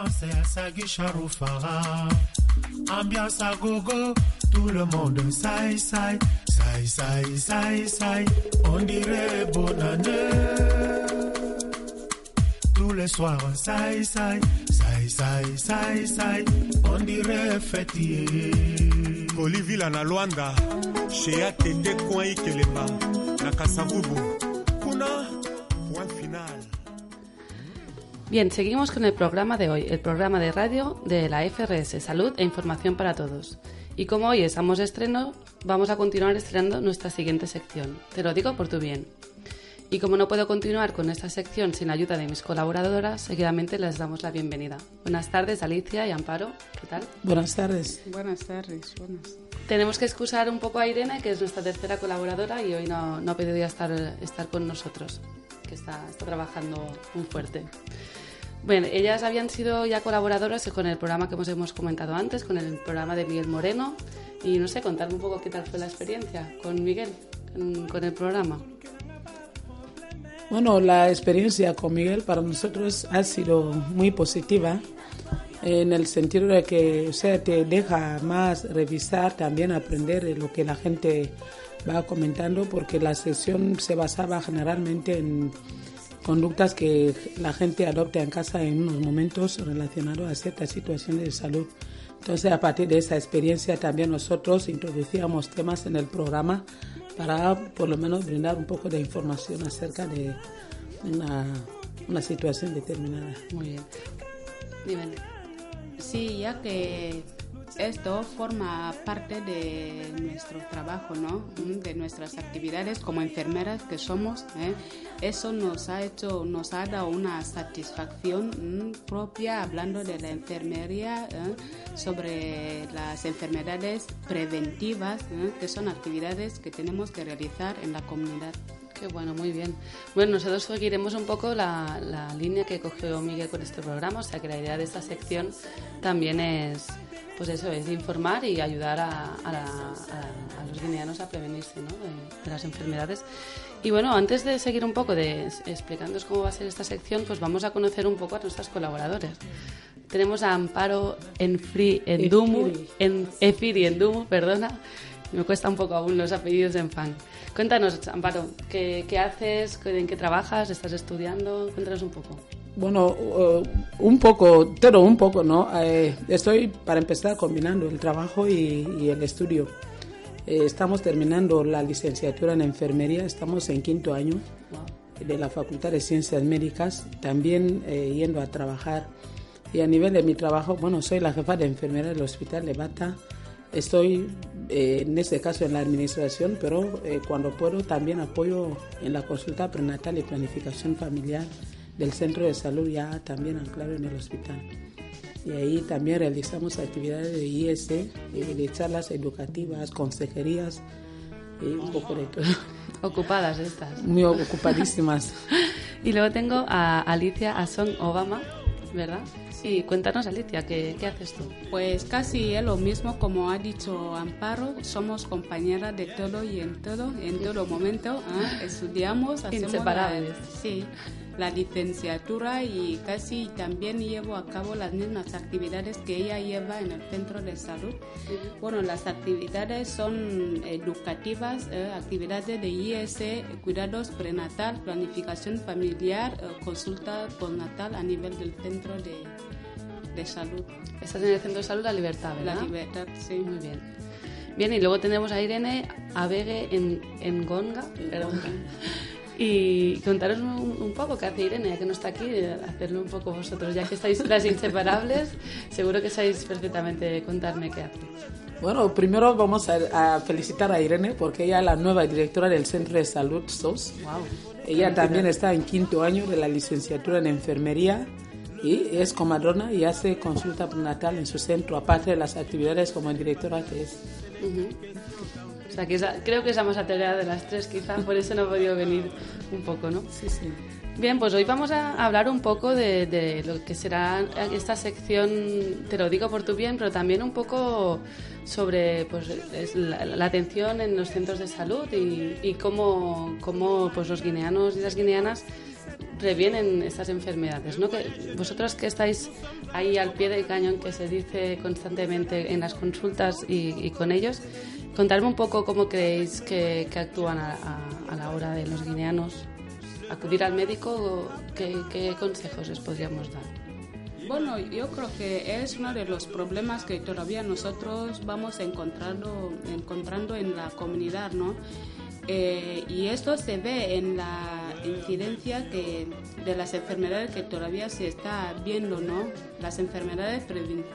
Référence à Sagui Charoufara. Ambiance à gogo, tout le monde saï saï, saï saï saï saï, on dirait bonne année. Tous les soirs, saï saï, saï saï saï saï, on dirait fêtier. kolivila na lwanda shea tete coin ikelemba na Bien, seguimos con el programa de hoy, el programa de radio de la FRS, Salud e Información para Todos. Y como hoy estamos de estreno, vamos a continuar estrenando nuestra siguiente sección. Te lo digo por tu bien. Y como no puedo continuar con esta sección sin ayuda de mis colaboradoras, seguidamente les damos la bienvenida. Buenas tardes, Alicia y Amparo. ¿Qué tal? Buenas tardes. Buenas tardes, buenas. Tenemos que excusar un poco a Irene, que es nuestra tercera colaboradora y hoy no, no ha podido estar, estar con nosotros, está, está trabajando muy fuerte. Bueno, ellas habían sido ya colaboradoras con el programa que hemos, comentado antes, con el programa de Miguel Moreno. Y no sé, contarme un poco qué tal fue la experiencia con Miguel, con, el programa. Bueno, la experiencia con Miguel para nosotros ha sido muy positiva en el sentido de que o sea, te deja más revisar, también aprender de lo que la gente va comentando, porque la sesión se basaba generalmente en conductas que la gente adopta en casa en unos momentos relacionados a ciertas situaciones de salud. Entonces, a partir de esa experiencia, también nosotros introducíamos temas en el programa para por lo menos brindar un poco de información acerca de una, una situación determinada. Muy bien. Dime. Sí, ya que esto forma parte de nuestro trabajo, ¿no? Mm, De nuestras actividades como enfermeras que somos. ¿eh? Eso nos ha hecho, nos ha dado una satisfacción mm, propia hablando de la enfermería ¿eh? sobre las enfermedades preventivas, ¿eh? que son actividades que tenemos que realizar en la comunidad. Qué bueno, muy bien. Bueno, nosotros seguiremos un poco la, la línea que cogió Miguel con este programa, o sea que la idea de esta sección también es, pues eso, es informar y ayudar a, a la- a- a los guineanos a prevenirse ¿no? de, de las enfermedades. Y bueno, antes de seguir un poco de explicándoos cómo va a ser esta sección, pues vamos a conocer un poco a nuestras colaboradores. Tenemos a Amparo en Free en Dumu, Efiri. en Efiri en Dumu, perdona. Me cuesta un poco aún los apellidos en fan. Cuéntanos, Amparo, ¿qué, qué haces? ¿En qué trabajas? ¿Estás estudiando? Cuéntanos un poco. Bueno, eh, un poco, todo un poco, ¿no? Eh, estoy, para empezar, combinando el trabajo y, el estudio. Eh, estamos terminando la licenciatura en enfermería, estamos en quinto año de la Facultad de Ciencias Médicas, también eh, yendo a trabajar. Y a nivel de mi trabajo, bueno, soy la jefa de enfermería del Hospital de Bata. Estoy, eh, en este caso, en la administración, pero cuando puedo también apoyo en la consulta prenatal y planificación familiar del centro de salud, ya también anclado en el hospital. Y ahí también realizamos actividades de IS, eh, de charlas educativas, consejerías y un poco de todo. Ocupadas estas. Muy ocupadísimas. Y luego tengo a Alicia Asson Obama, ¿verdad? Sí, cuéntanos, Alicia, ¿qué, qué haces tú? Pues casi es lo mismo como ha dicho Amparo, somos compañeras de todo y en todo, en todo momento. ¿ah? Estudiamos, hacemos Inseparables. La, sí, la licenciatura y casi también llevo a cabo las mismas actividades que ella lleva en el centro de salud. Bueno, las actividades son educativas, eh, actividades de IS, cuidados prenatal, planificación familiar, eh, consulta postnatal a nivel del centro de, de salud. Estás en el Centro de Salud La Libertad, ¿verdad? La libertad, sí. Muy bien. Bien, y luego tenemos a Irene Abegue en, en Gonga. perdón. Y contaros un, un poco qué hace Irene, ya que no está aquí, eh, hacerlo un poco vosotros, ya que estáis las inseparables, seguro que sabéis perfectamente contarme qué hace. Bueno, primero vamos a, a felicitar a Irene porque ella es la nueva directora del Centro de Salud SOS. Wow. Ella también está en quinto año de la licenciatura en enfermería y es comadrona y hace consulta prenatal en su centro, aparte de las actividades como directora que es. O sea, que esa- creo que es la más atareada de las tres, quizá, por eso no ha podido venir un poco, ¿no? Sí, sí. Bien, pues hoy vamos a hablar un poco de, de lo que será esta sección, te lo digo por tu bien, pero también un poco sobre pues, es la, la atención en los centros de salud y, y cómo, cómo pues, los guineanos y las guineanas previenen estas enfermedades, ¿no? Que vosotros que estáis ahí al pie del cañón, que se dice constantemente en las consultas y, y con ellos, contarme un poco cómo creéis que, actúan a la hora de los guineanos. Acudir al médico, ¿qué, qué consejos les podríamos dar? Bueno, yo creo que es uno de los problemas que todavía nosotros vamos encontrando, encontrando en la comunidad, ¿no? Eh, y esto se ve en la incidencia que, de las enfermedades que todavía se está viendo, ¿no? Las enfermedades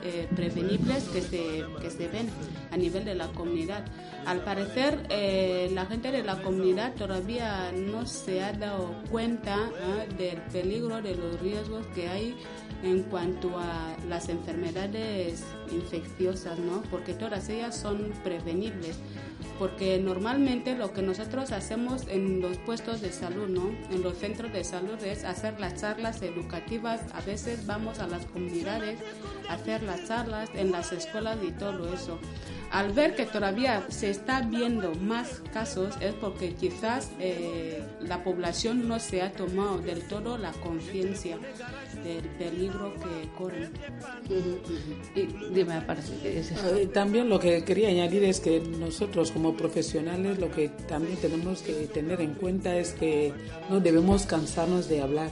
eh, prevenibles que se, que se ven a nivel de la comunidad. Al parecer, eh, la gente de la comunidad todavía no se ha dado cuenta ¿ah? del peligro, de los riesgos que hay en cuanto a las enfermedades infecciosas, ¿no? Porque todas ellas son prevenibles. Porque normalmente lo que nosotros hacemos en los puestos de salud, ¿no? En los centros de salud es hacer las charlas educativas. A veces vamos a las comunidades a hacer las charlas en las escuelas y todo eso. Al ver que todavía se está viendo más casos es porque quizás eh, la población no se ha tomado del todo la conciencia del peligro que corren. Y dime, aparte, ¿qué es eso? Eh, También lo que quería añadir es que nosotros como profesionales lo que también tenemos que tener en cuenta es que no debemos cansarnos de hablar.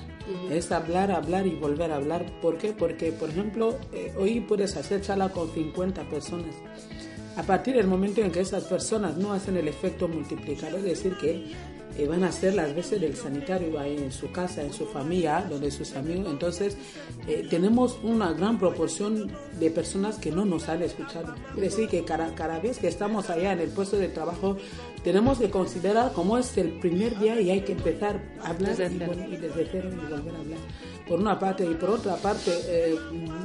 Es hablar, hablar y volver a hablar. ¿Por qué? Porque, por ejemplo, eh, hoy puedes hacer charla con 50 personas. A partir del momento en que esas personas no hacen el efecto multiplicador, es decir, que eh, van a hacer las veces del sanitario ahí en su casa, en su familia, donde sus amigos. Entonces, eh, tenemos una gran proporción de personas que no nos han escuchado. Es decir, que cada, cada vez que estamos allá en el puesto de trabajo, tenemos que considerar como es el primer día y hay que empezar a hablar Desde y, y desde cero y volver a hablar. Por una parte, y por otra parte, eh,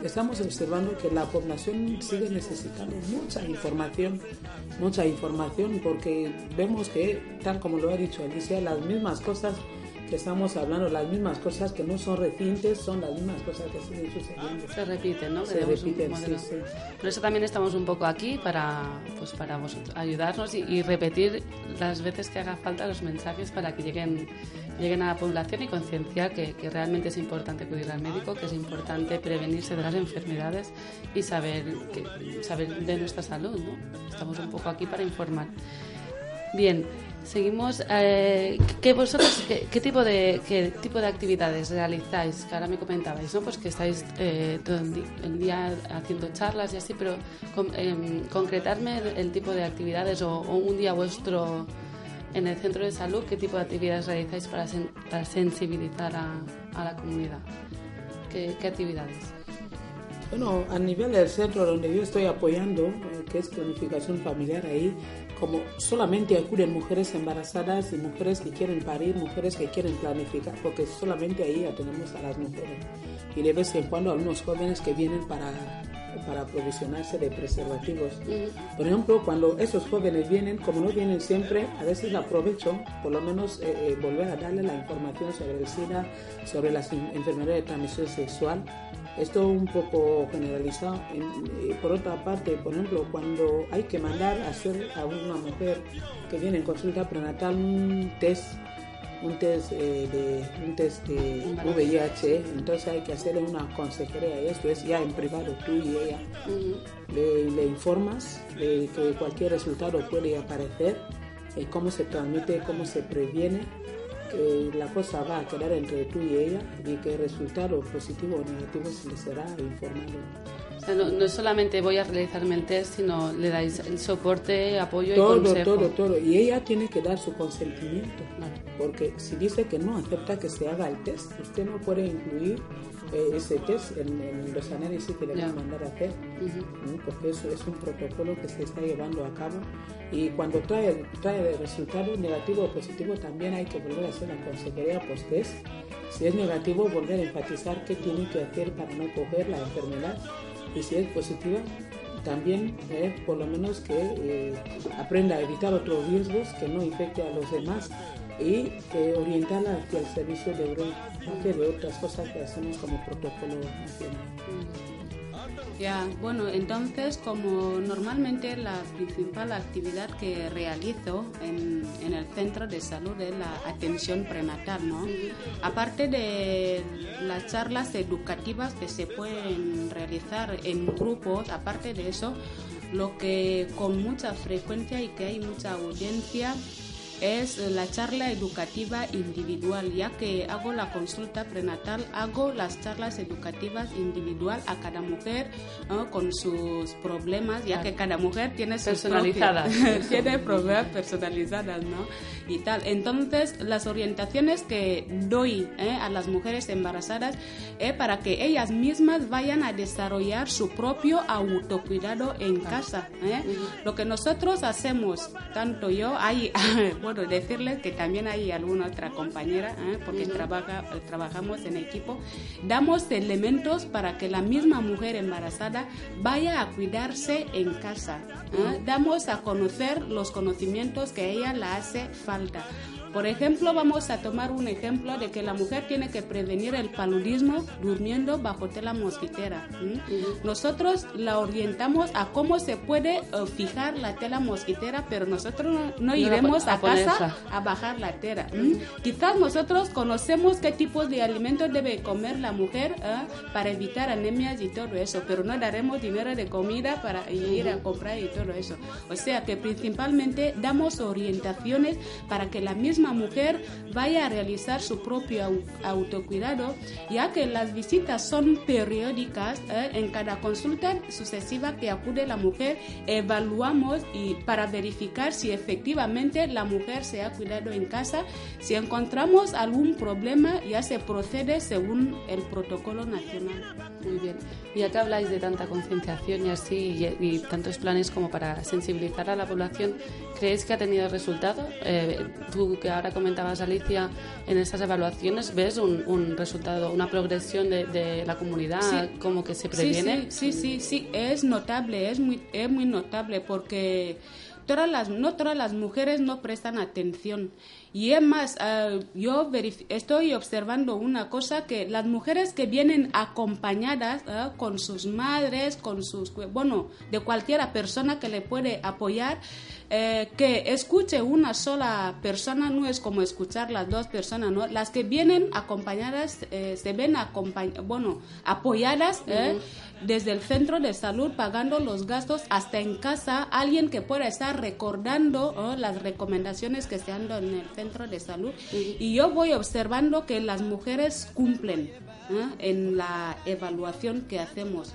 estamos observando que la población sigue necesitando mucha información, mucha información, porque vemos que, tal como lo ha dicho Alicia, las mismas cosas que estamos hablando, las mismas cosas que no son recientes, son las mismas cosas que siguen sucediendo. Se repiten, ¿no? Se repiten, sí, sí. Por eso también estamos un poco aquí para, pues para vosotros, ayudarnos y, y repetir las veces que haga falta los mensajes para que lleguen, lleguen a la población y concienciar que, que realmente es importante acudir al médico, que es importante prevenirse de las enfermedades y saber, que, saber de nuestra salud, ¿no? Estamos un poco aquí para informar. Bien, seguimos. Eh, ¿qué vosotros qué, qué tipo de qué tipo de actividades realizáis? Que ahora me comentabais, ¿no? Pues que estáis eh, todo el, día haciendo charlas y así, pero con- em, concretarme el, tipo de actividades o un día vuestro en el centro de salud, ¿qué tipo de actividades realizáis para, sen- para sensibilizar a, a la comunidad? ¿Qué, qué actividades? Bueno, a nivel del centro donde yo estoy apoyando, eh, que es planificación familiar, ahí como solamente acuden mujeres embarazadas y mujeres que quieren parir, mujeres que quieren planificar, porque solamente ahí atendemos a las mujeres. Y de vez en cuando algunos jóvenes que vienen para, para aprovisionarse de preservativos. Por ejemplo, cuando esos jóvenes vienen, como no vienen siempre, a veces aprovecho por lo menos eh, eh, volver a darle la información sobre el SIDA, sobre las enfermedades de transmisión sexual. Esto un poco generalizado. En- eh, por otra parte, por ejemplo, cuando hay que mandar a hacer a una mujer que viene en consulta prenatal un test, un test eh, de un test de VIH, entonces hay que hacerle una consejería y esto es ya en privado tú y ella. Le, le informas de que cualquier resultado puede aparecer, eh, cómo se transmite, cómo se previene que la cosa va a quedar entre tú y ella y que el resultado positivo o negativo se le será informado. O sea, no, no solamente voy a realizarme el test, sino le dais el soporte, apoyo y Todo, consejo. todo, todo. Y ella tiene que dar su consentimiento. Vale. Porque si dice que no acepta que se haga el test, usted no puede incluir eh, ese test en, en los análisis que le van a mandar a hacer. Porque eso es un protocolo que se está llevando a cabo y cuando trae, trae el resultado negativo o positivo también hay que volver a hacer la consejería post-test. Si es negativo, volver a enfatizar qué tiene que hacer para no coger la enfermedad es positiva, también eh, por lo menos que eh, aprenda a evitar otros riesgos, que no infecte a los demás y que orientarla hacia el servicio de urgencia, de otras cosas que hacemos como protocolo nacional. Ya, bueno, entonces como normalmente la principal actividad que realizo en, en el centro de salud es la atención prenatal, ¿no? Aparte de las charlas educativas que se pueden realizar en grupos, aparte de eso, lo que con mucha frecuencia y que hay mucha audiencia es la charla educativa individual, ya que hago la consulta prenatal, hago las charlas educativas individual a cada mujer ¿no? con sus problemas, ya que cada mujer tiene sus Personalizadas. propios- tiene problemas personalizadas, ¿no? Y tal. Entonces, las orientaciones que doy ¿eh? a las mujeres embarazadas es para que ellas mismas vayan a desarrollar su propio autocuidado en casa. ¿eh? Lo que nosotros hacemos, tanto yo, hay, bueno, decirles que también hay alguna otra compañera, ¿eh? porque trabaja, trabajamos en equipo, damos elementos para que la misma mujer embarazada vaya a cuidarse en casa. ¿eh? Damos a conocer los conocimientos que a ella le hace falta. Por ejemplo, vamos a tomar un ejemplo de que la mujer tiene que prevenir el paludismo durmiendo bajo tela mosquitera. ¿m? Nosotros la orientamos a cómo se puede eh, fijar la tela mosquitera, pero nosotros no, no la iremos a a casa a bajar la tela. ¿m? Quizás nosotros conocemos qué tipos de alimentos debe comer la mujer ¿eh? para evitar anemias y todo eso, pero no daremos dinero de comida para ir a comprar y todo eso. O sea que principalmente damos orientaciones para que la misma mujer vaya a realizar su propio au- autocuidado, ya que las visitas son periódicas. ¿eh? En cada consulta sucesiva que acude la mujer, evaluamos y para verificar si efectivamente la mujer se ha cuidado en casa. Si encontramos algún problema, ya se procede según el protocolo nacional. Muy bien. Ya que habláis de tanta concienciación y así, y, y tantos planes como para sensibilizar a la población, ¿creéis que ha tenido resultado? Eh, tú que ahora comentabas, Alicia, en esas evaluaciones, ¿ves un, un resultado, una progresión de, de la comunidad, Sí. como que se previene? Sí, sí, sí, sí, es notable, es muy, es muy notable porque todas las, no todas las mujeres no prestan atención. Y es más, ah, yo estoy observando una cosa que las mujeres que vienen acompañadas ah, con sus madres, con sus, bueno, de cualquiera persona que le puede apoyar, eh, que escuche una sola persona no es como escuchar las dos personas, ¿no? Las que vienen acompañadas eh, se ven acompañ- bueno, apoyadas ¿eh? desde el centro de salud pagando los gastos hasta en casa, alguien que pueda estar recordando ¿no? las recomendaciones que se han dado en el centro de salud. Y yo voy observando que las mujeres cumplen ¿eh? en la evaluación que hacemos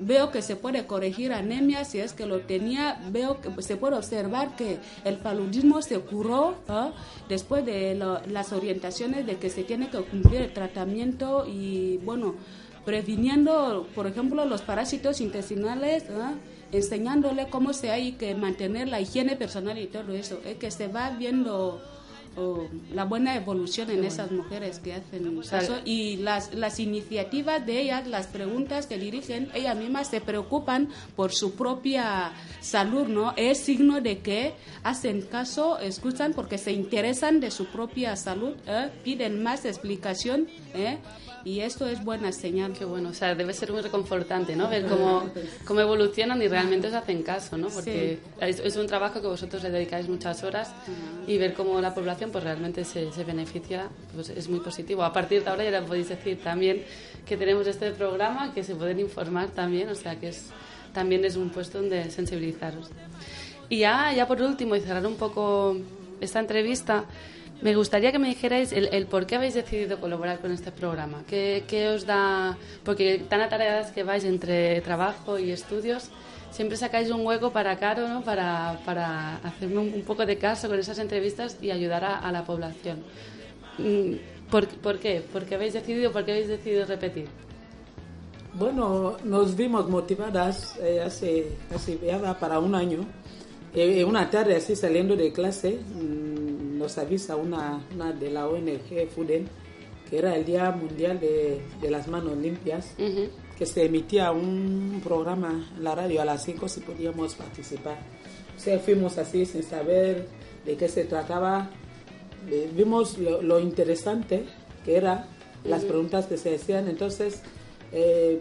veo que se puede corregir anemia si es que lo tenía, veo que se puede observar que el paludismo se curó ¿ah? después de lo- las orientaciones de que se tiene que cumplir el tratamiento y bueno, previniendo, por ejemplo, los parásitos intestinales, ¿ah? enseñándole cómo se hay que mantener la higiene personal y todo eso, es que se va viendo oh, la buena evolución en esas mujeres que hacen caso y las, las iniciativas de ellas, las preguntas que dirigen, ellas mismas se preocupan por su propia salud, ¿no? Es signo de que hacen caso, escuchan porque se interesan de su propia salud, ¿eh? piden más explicación, ¿eh? Y esto es buena señal. Qué bueno, o sea, debe ser muy reconfortante, ¿no? Ver cómo, cómo evolucionan y realmente os hacen caso, ¿no? Porque es, es un trabajo que vosotros le dedicáis muchas horas y ver cómo la población pues realmente se, se beneficia, pues es muy positivo. A partir de ahora ya le podéis decir también que tenemos este programa, que se pueden informar también, o sea que es también es un puesto donde sensibilizaros. Y ya, ya por último, y cerrar un poco esta entrevista, me gustaría que me dijerais el, por qué habéis decidido colaborar con este programa. ¿Qué, os da...? Porque tan atareadas que vais entre trabajo y estudios, siempre sacáis un hueco para Caro, ¿no? Para, para hacerme un, poco de caso con esas entrevistas y ayudar a, la población. Mm, ¿Por, ¿Por qué? ¿Por qué habéis decidido, por qué habéis decidido repetir? Bueno, nos vimos motivadas eh, hace, hace para un año. Eh, una tarde así saliendo de clase mm, nos avisa una, una de la ONG FUDEN que era el Día Mundial de, de las Manos Limpias, que se emitía un programa en la radio a las 5 si podíamos participar. O sea, fuimos así sin saber de qué se trataba. Eh, vimos lo, lo interesante que era las preguntas que se hacían, entonces eh,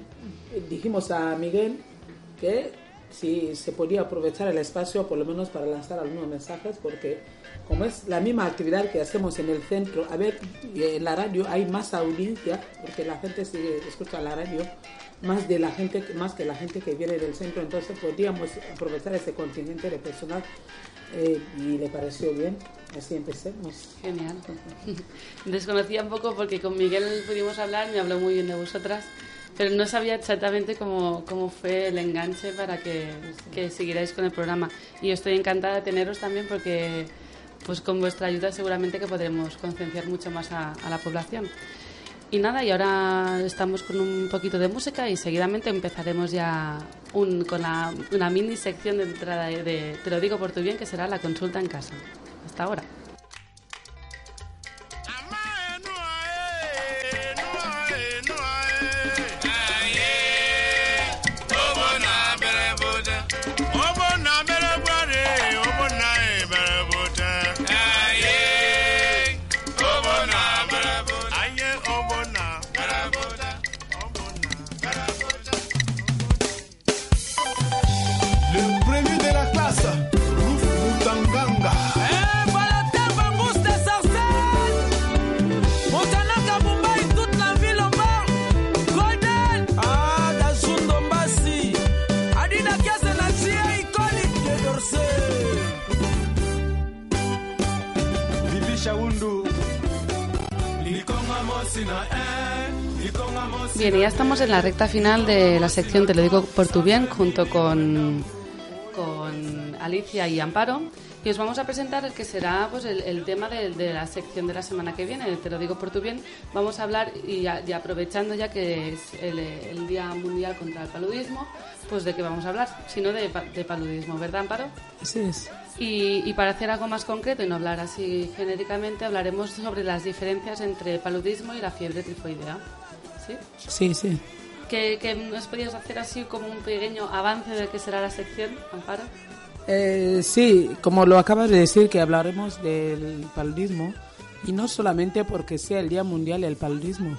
dijimos a Miguel que si se podía aprovechar el espacio por lo menos para lanzar algunos mensajes porque como es la misma actividad que hacemos en el centro, a ver, en la radio hay más audiencia porque la gente se escucha la radio más de la gente más que la gente que viene del centro entonces podríamos aprovechar ese contingente de personal eh, y le pareció bien así empecemos Genial. Desconocía un poco porque con Miguel pudimos hablar, me habló muy bien de vosotras, pero no sabía exactamente cómo, cómo fue el enganche para que, que siguierais con el programa. Y estoy encantada de teneros también porque pues con vuestra ayuda seguramente que podremos concienciar mucho más a, la población. Y nada, y ahora estamos con un poquito de música y seguidamente empezaremos ya un- con la- una mini sección de entrada de Te lo digo por tu bien, que será la consulta en casa. Hasta ahora. Bien, y ya estamos en la recta final de la sección Te lo digo por tu bien, junto con, con Alicia y Amparo. Y os vamos a presentar el que será pues, el, el tema de, de la sección de la semana que viene. Te lo digo por tu bien. Vamos a hablar, y, ya- y aprovechando ya que es el, el Día Mundial contra el Paludismo, pues de qué vamos a hablar, sino de, de paludismo, ¿verdad, Amparo? Así es. Y, y para hacer algo más concreto y no hablar así genéricamente, hablaremos sobre las diferencias entre paludismo y la fiebre tifoidea. ¿Sí? Sí, sí. ¿Que, que nos podías hacer así como un pequeño avance de qué será la sección, Amparo? Eh, sí, como lo acabas de decir, que hablaremos del paludismo, y no solamente porque sea el Día Mundial del Paludismo,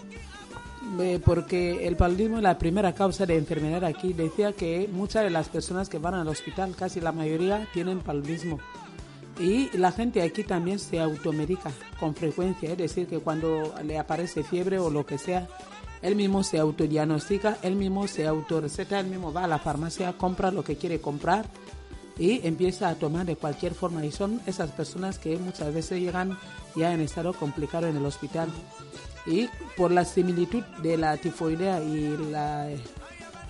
eh, porque el paludismo es la primera causa de enfermedad aquí. Decía que muchas de las personas que van al hospital, casi la mayoría, tienen paludismo. Y la gente aquí también se automedica con frecuencia, es decir, que cuando le aparece fiebre o lo que sea, él mismo se autodiagnostica, él mismo se autorreceta, él mismo va a la farmacia, compra lo que quiere comprar y empieza a tomar de cualquier forma. Y son esas personas que muchas veces llegan ya en estado complicado en el hospital. Y por la similitud de la tifoidea y la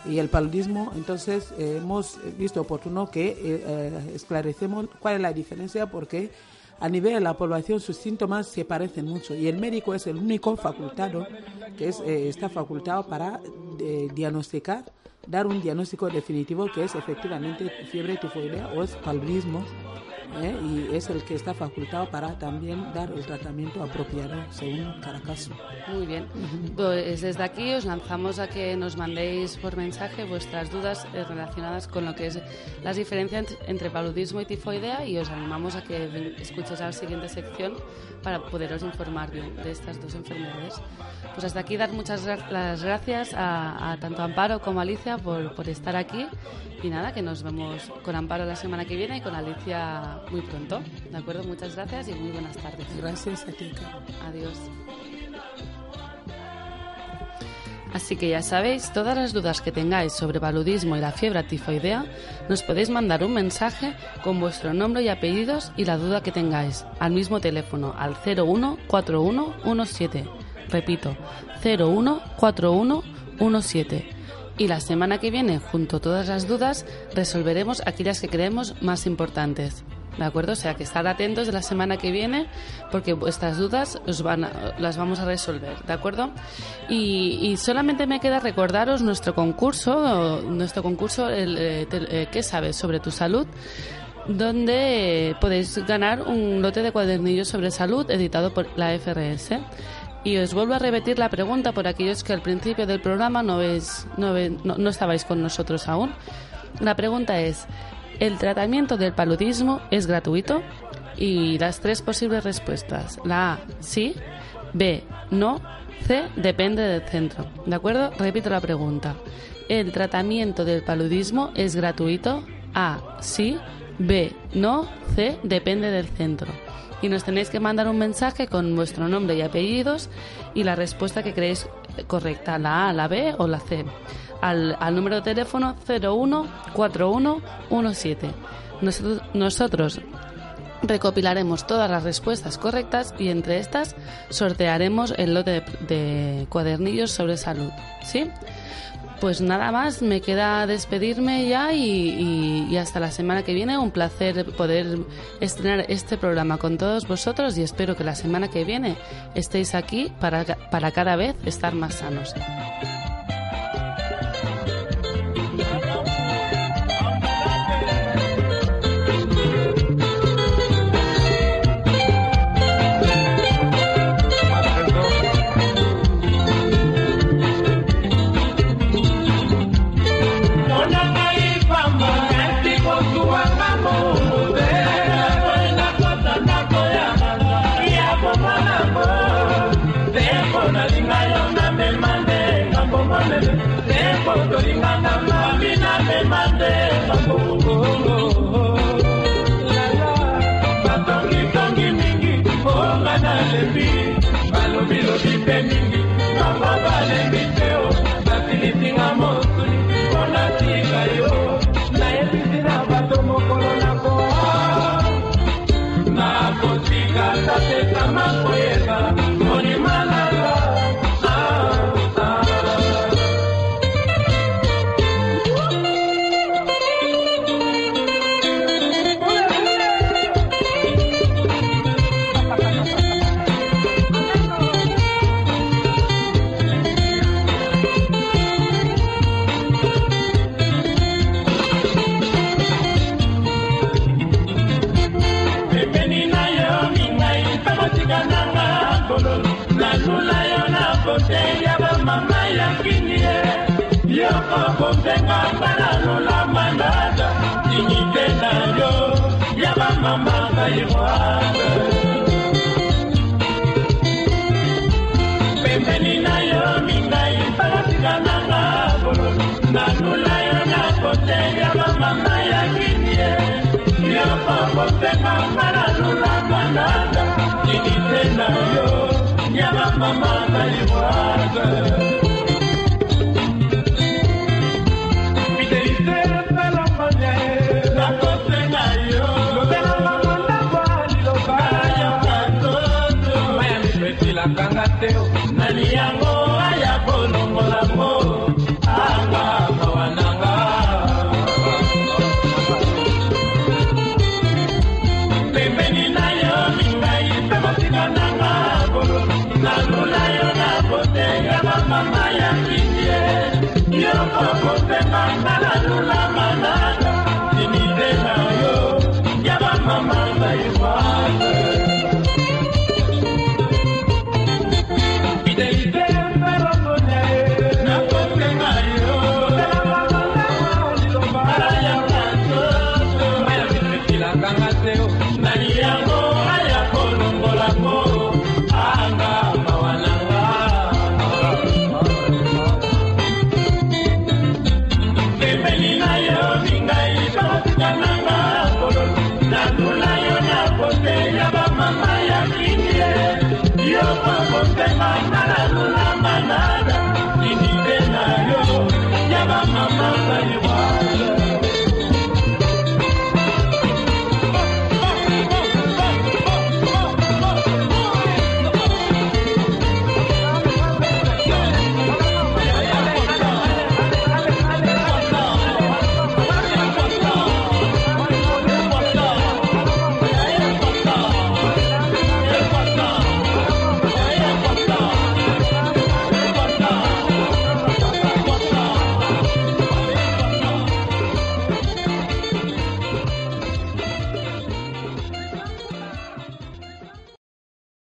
y el paludismo, entonces eh, hemos visto oportuno que eh, eh, esclarecemos cuál es la diferencia porque a nivel de la población sus síntomas se parecen mucho y el médico es el único facultado que eh, está facultado para eh, diagnosticar, dar un diagnóstico definitivo que es efectivamente fiebre tifoidea o es ¿eh? y es el que está facultado para también dar el tratamiento apropiado según cada caso. Muy bien. Pues desde aquí os lanzamos a que nos mandéis por mensaje vuestras dudas eh, relacionadas con lo que es las diferencias ent- entre paludismo y tifoidea y os animamos a que escuchéis a la siguiente sección para poderos informar bien de estas dos enfermedades. Pues hasta aquí dar muchas las gracias a, a tanto Amparo como Alicia por, por estar aquí y nada, que nos vemos con Amparo la semana que viene y con Alicia muy pronto. ¿De acuerdo? Muchas gracias y muy buenas tardes. Gracias a ti, Carmen. Adiós. Así que ya sabéis, todas las dudas que tengáis sobre paludismo y la fiebre tifoidea, nos podéis mandar un mensaje con vuestro nombre y apellidos y la duda que tengáis al mismo teléfono al 014117. Repito, 014117. Y la semana que viene, junto a todas las dudas, resolveremos aquellas que creemos más importantes. ¿De acuerdo? O sea, que estar atentos de la semana que viene porque vuestras dudas os van las vamos a resolver. ¿De acuerdo? Y, solamente me queda recordaros nuestro concurso, nuestro concurso, el, eh, eh, ¿qué sabes sobre tu salud? donde podéis ganar un lote de cuadernillos sobre salud editado por la FRS. Y os vuelvo a repetir la pregunta por aquellos que al principio del programa no, veis, no, ve- no- no estabais con nosotros aún. La pregunta es, ¿el tratamiento del paludismo es gratuito? Y las tres posibles respuestas. La A, sí. B, no. C. Depende del centro. ¿De acuerdo? Repito la pregunta. ¿El tratamiento del paludismo es gratuito? A. Sí. B. No. C. Depende del centro. Y nos tenéis que mandar un mensaje con vuestro nombre y apellidos y la respuesta que creéis correcta, la A, la B o la C. Al, al número de teléfono 014117. Nosotros, nosotros recopilaremos todas las respuestas correctas y entre estas sortearemos el lote de, de cuadernillos sobre salud. ¿Sí? Pues nada más, me queda despedirme ya y, y- y hasta la semana que viene. Un placer poder estrenar este programa con todos vosotros y espero que la semana que viene estéis aquí para, para cada vez estar más sanos. nalembi te o bafilisinga mosuli mpo natika yo nayebisi na bato mokolo na koa. Nakotika tateta makoye motema malalulaka nanga kinitenda yo nyama mama na libwaga